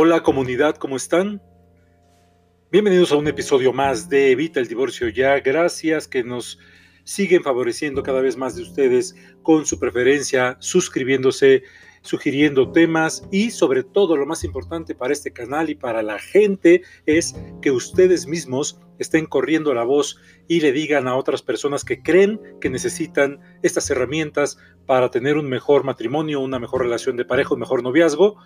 Hola comunidad, ¿cómo están? Bienvenidos a un episodio más de Evita el Divorcio Ya. Gracias que nos siguen favoreciendo cada vez más de ustedes con su preferencia, suscribiéndose, sugiriendo temas y sobre todo lo más importante para este canal y para la gente es que ustedes mismos estén corriendo la voz y le digan a otras personas que creen que necesitan estas herramientas para tener un mejor matrimonio, una mejor relación de pareja, un mejor noviazgo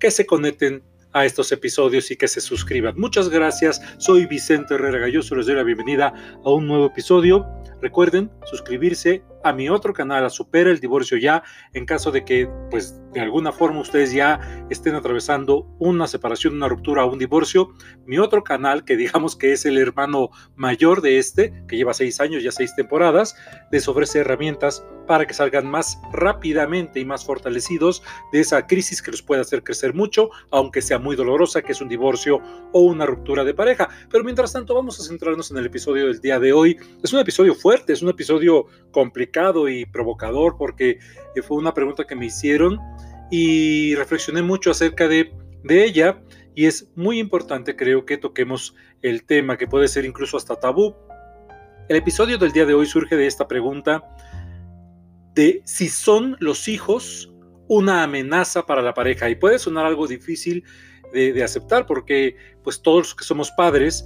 que se conecten a estos episodios y que se suscriban. Muchas gracias, soy Vicente Herrera Galloso, les doy la bienvenida a un nuevo episodio. Recuerden suscribirse a mi otro canal, a Supera el Divorcio Ya, en caso de que, pues, de alguna forma ustedes ya estén atravesando una separación, una ruptura o un divorcio. Mi otro canal, que digamos que es el hermano mayor de este, que lleva seis años, ya seis temporadas, les ofrece herramientas para que salgan más rápidamente y más fortalecidos de esa crisis que los puede hacer crecer mucho, aunque sea muy dolorosa, que es un divorcio o una ruptura de pareja. Pero mientras tanto, vamos a centrarnos en el episodio del día de hoy. Es un episodio fuerte, es un episodio complicado y provocador porque eh, fue una pregunta que me hicieron y reflexioné mucho acerca de, de ella y es muy importante creo que toquemos el tema que puede ser incluso hasta tabú. El episodio del día de hoy surge de esta pregunta de si son los hijos una amenaza para la pareja y puede sonar algo difícil de, aceptar porque pues todos los que somos padres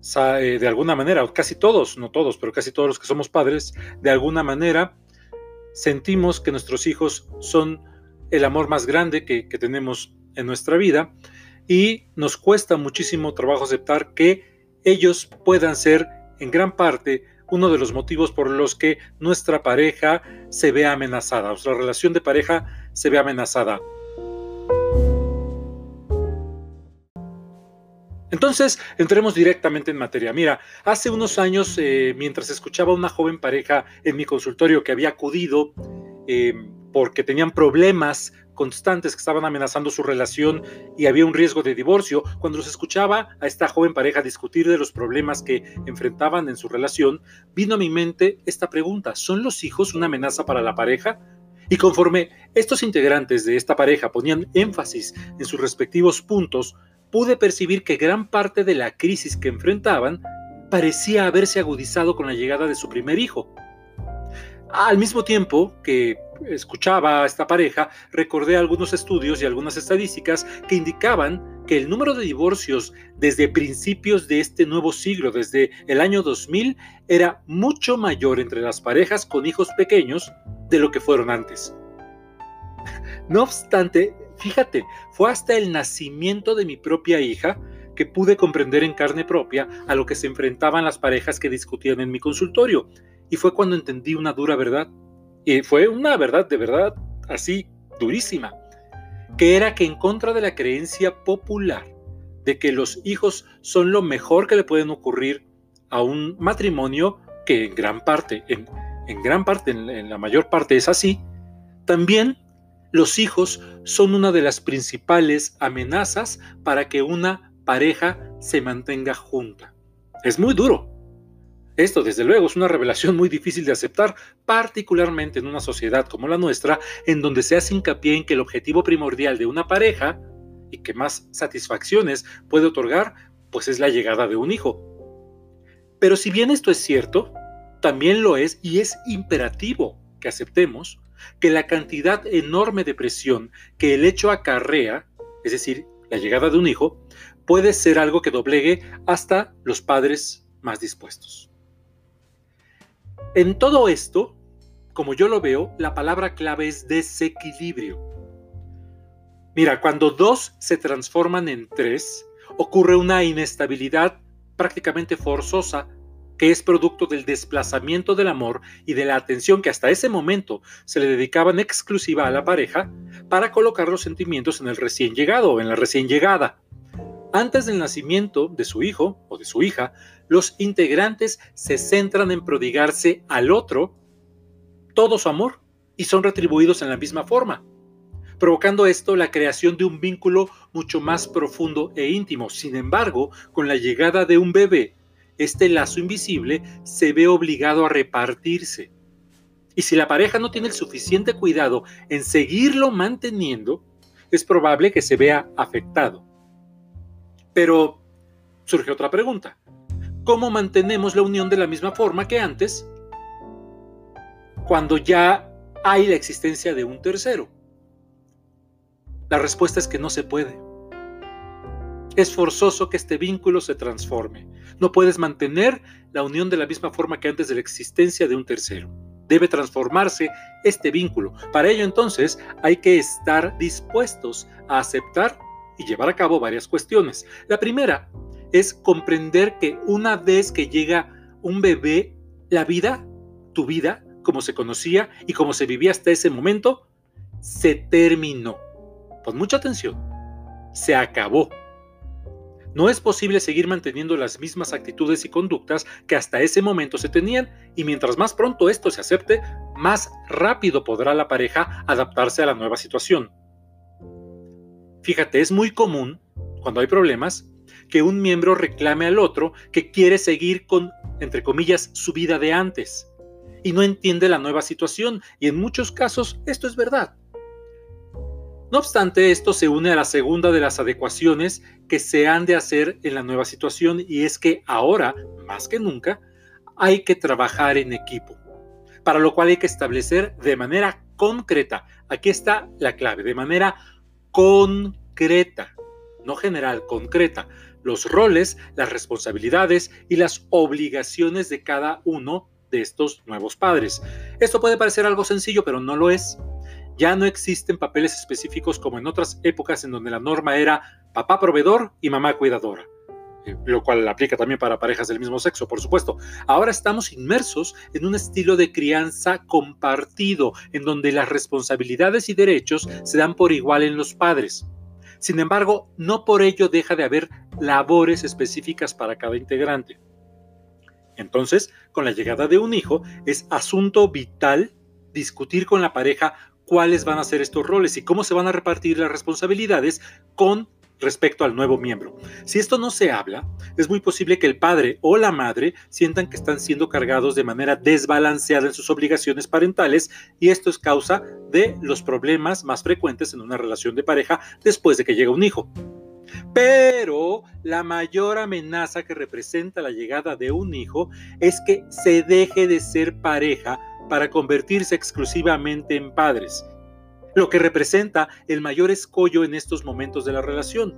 de alguna manera, casi todos, no todos, pero casi todos los que somos padres, de alguna manera sentimos que nuestros hijos son el amor más grande que, tenemos en nuestra vida y nos cuesta muchísimo trabajo aceptar que ellos puedan ser en gran parte uno de los motivos por los que nuestra pareja se ve amenazada, nuestra relación de pareja se ve amenazada. Entonces, entremos directamente en materia. Mira, hace unos años, eh, mientras escuchaba a una joven pareja en mi consultorio que había acudido eh, porque tenían problemas constantes que estaban amenazando su relación y había un riesgo de divorcio, cuando los escuchaba a esta joven pareja discutir de los problemas que enfrentaban en su relación, vino a mi mente esta pregunta, ¿son los hijos una amenaza para la pareja? Y conforme estos integrantes de esta pareja ponían énfasis en sus respectivos puntos, pude percibir que gran parte de la crisis que enfrentaban parecía haberse agudizado con la llegada de su primer hijo. Al mismo tiempo que escuchaba a esta pareja, recordé algunos estudios y algunas estadísticas que indicaban que el número de divorcios desde principios de este nuevo siglo, desde el año 2000, era mucho mayor entre las parejas con hijos pequeños de lo que fueron antes. No obstante, Fíjate, fue hasta el nacimiento de mi propia hija que pude comprender en carne propia a lo que se enfrentaban las parejas que discutían en mi consultorio. Y fue cuando entendí una dura verdad. Y fue una verdad de verdad así durísima. Que era que en contra de la creencia popular de que los hijos son lo mejor que le pueden ocurrir a un matrimonio, que en gran parte, en, gran parte, en la mayor parte es así, también los hijos son una de las principales amenazas para que una pareja se mantenga junta. Es muy duro. Esto, desde luego, es una revelación muy difícil de aceptar, particularmente en una sociedad como la nuestra, en donde se hace hincapié en que el objetivo primordial de una pareja y que más satisfacciones puede otorgar, pues es la llegada de un hijo. Pero si bien esto es cierto, también lo es y es imperativo que aceptemos que la cantidad enorme de presión que el hecho acarrea, es decir, la llegada de un hijo, puede ser algo que doblegue hasta los padres más dispuestos. En todo esto, como yo lo veo, la palabra clave es desequilibrio. Mira, cuando dos se transforman en tres, ocurre una inestabilidad prácticamente forzosa que es producto del desplazamiento del amor y de la atención que hasta ese momento se le dedicaban exclusiva a la pareja para colocar los sentimientos en el recién llegado o en la recién llegada. Antes del nacimiento de su hijo o de su hija, los integrantes se centran en prodigarse al otro todo su amor y son retribuidos en la misma forma, provocando esto la creación de un vínculo mucho más profundo e íntimo. Sin embargo, con la llegada de un bebé este lazo invisible se ve obligado a repartirse. Y si la pareja no tiene el suficiente cuidado en seguirlo manteniendo, es probable que se vea afectado. Pero surge otra pregunta. ¿Cómo mantenemos la unión de la misma forma que antes cuando ya hay la existencia de un tercero? La respuesta es que no se puede. Es forzoso que este vínculo se transforme. No puedes mantener la unión de la misma forma que antes de la existencia de un tercero. Debe transformarse este vínculo. Para ello entonces hay que estar dispuestos a aceptar y llevar a cabo varias cuestiones. La primera es comprender que una vez que llega un bebé, la vida, tu vida, como se conocía y como se vivía hasta ese momento, se terminó. Pon mucha atención. Se acabó. No es posible seguir manteniendo las mismas actitudes y conductas que hasta ese momento se tenían y mientras más pronto esto se acepte, más rápido podrá la pareja adaptarse a la nueva situación. Fíjate, es muy común, cuando hay problemas, que un miembro reclame al otro que quiere seguir con, entre comillas, su vida de antes y no entiende la nueva situación y en muchos casos esto es verdad. No obstante, esto se une a la segunda de las adecuaciones que se han de hacer en la nueva situación y es que ahora, más que nunca, hay que trabajar en equipo, para lo cual hay que establecer de manera concreta, aquí está la clave, de manera concreta, no general, concreta, los roles, las responsabilidades y las obligaciones de cada uno de estos nuevos padres. Esto puede parecer algo sencillo, pero no lo es. Ya no existen papeles específicos como en otras épocas en donde la norma era papá proveedor y mamá cuidadora, eh, lo cual aplica también para parejas del mismo sexo, por supuesto. Ahora estamos inmersos en un estilo de crianza compartido, en donde las responsabilidades y derechos se dan por igual en los padres. Sin embargo, no por ello deja de haber labores específicas para cada integrante. Entonces, con la llegada de un hijo, es asunto vital discutir con la pareja cuáles van a ser estos roles y cómo se van a repartir las responsabilidades con respecto al nuevo miembro. Si esto no se habla, es muy posible que el padre o la madre sientan que están siendo cargados de manera desbalanceada en sus obligaciones parentales y esto es causa de los problemas más frecuentes en una relación de pareja después de que llega un hijo. Pero la mayor amenaza que representa la llegada de un hijo es que se deje de ser pareja para convertirse exclusivamente en padres, lo que representa el mayor escollo en estos momentos de la relación.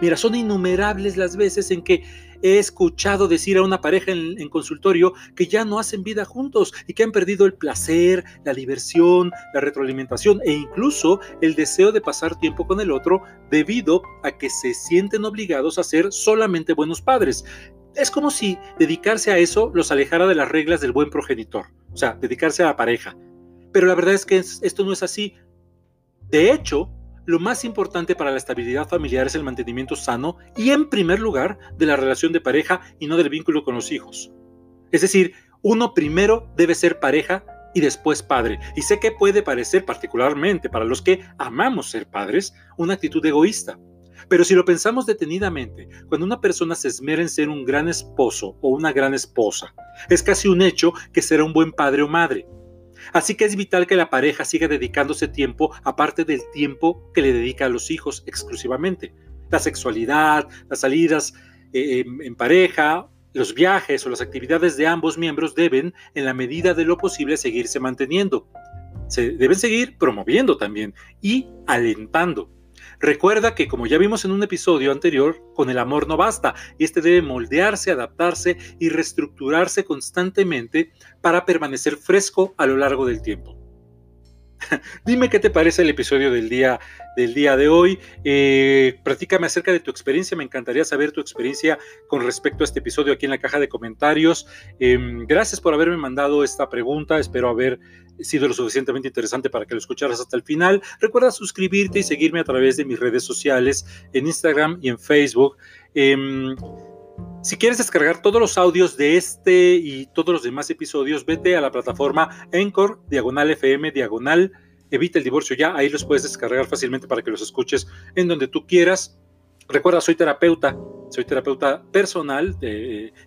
Mira, son innumerables las veces en que he escuchado decir a una pareja en, consultorio que ya no hacen vida juntos y que han perdido el placer, la diversión, la retroalimentación e incluso el deseo de pasar tiempo con el otro debido a que se sienten obligados a ser solamente buenos padres. Es como si dedicarse a eso los alejara de las reglas del buen progenitor o sea, dedicarse a la pareja. Pero la verdad es que esto no es así. De hecho, lo más importante para la estabilidad familiar es el mantenimiento sano y en primer lugar de la relación de pareja y no del vínculo con los hijos. Es decir, uno primero debe ser pareja y después padre. Y sé que puede parecer particularmente para los que amamos ser padres una actitud egoísta. Pero si lo pensamos detenidamente, cuando una persona se esmera en ser un gran esposo o una gran esposa, es casi un hecho que será un buen padre o madre. Así que es vital que la pareja siga dedicándose tiempo aparte del tiempo que le dedica a los hijos exclusivamente. La sexualidad, las salidas eh, en pareja, los viajes o las actividades de ambos miembros deben, en la medida de lo posible, seguirse manteniendo. Se deben seguir promoviendo también y alentando. Recuerda que, como ya vimos en un episodio anterior, con el amor no basta, y este debe moldearse, adaptarse y reestructurarse constantemente para permanecer fresco a lo largo del tiempo. Dime qué te parece el episodio del día, del día de hoy. Eh, platícame acerca de tu experiencia. Me encantaría saber tu experiencia con respecto a este episodio aquí en la caja de comentarios. Em, gracias por haberme mandado esta pregunta. Espero haber sido lo suficientemente interesante para que lo escucharas hasta el final. Recuerda suscribirte y seguirme a través de mis redes sociales en Instagram y en Facebook. Em, si quieres descargar todos los audios de este y todos los demás episodios, vete a la plataforma Encore, diagonal FM, diagonal, evita el divorcio ya, ahí los puedes descargar fácilmente para que los escuches en donde tú quieras. Recuerda, soy terapeuta, soy terapeuta personal,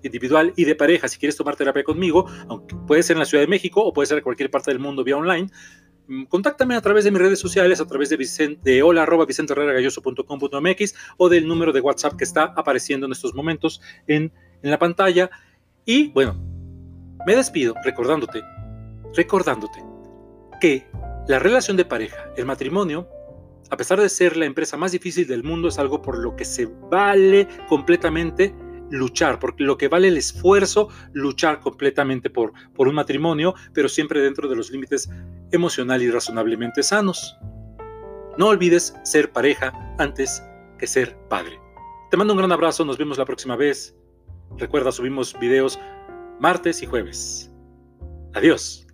individual y de pareja. Si quieres tomar terapia conmigo, aunque puede ser en la Ciudad de México o puede ser en cualquier parte del mundo vía online, contáctame a través de mis redes sociales, a través de, Vicente, de hola arroba o del número de WhatsApp que está apareciendo en estos momentos en, en la pantalla. Y bueno, me despido recordándote, recordándote que la relación de pareja, el matrimonio, a pesar de ser la empresa más difícil del mundo, es algo por lo que se vale completamente luchar, porque lo que vale el esfuerzo, luchar completamente por, por un matrimonio, pero siempre dentro de los límites emocional y razonablemente sanos. No olvides ser pareja antes que ser padre. Te mando un gran abrazo, nos vemos la próxima vez. Recuerda, subimos videos martes y jueves. Adiós.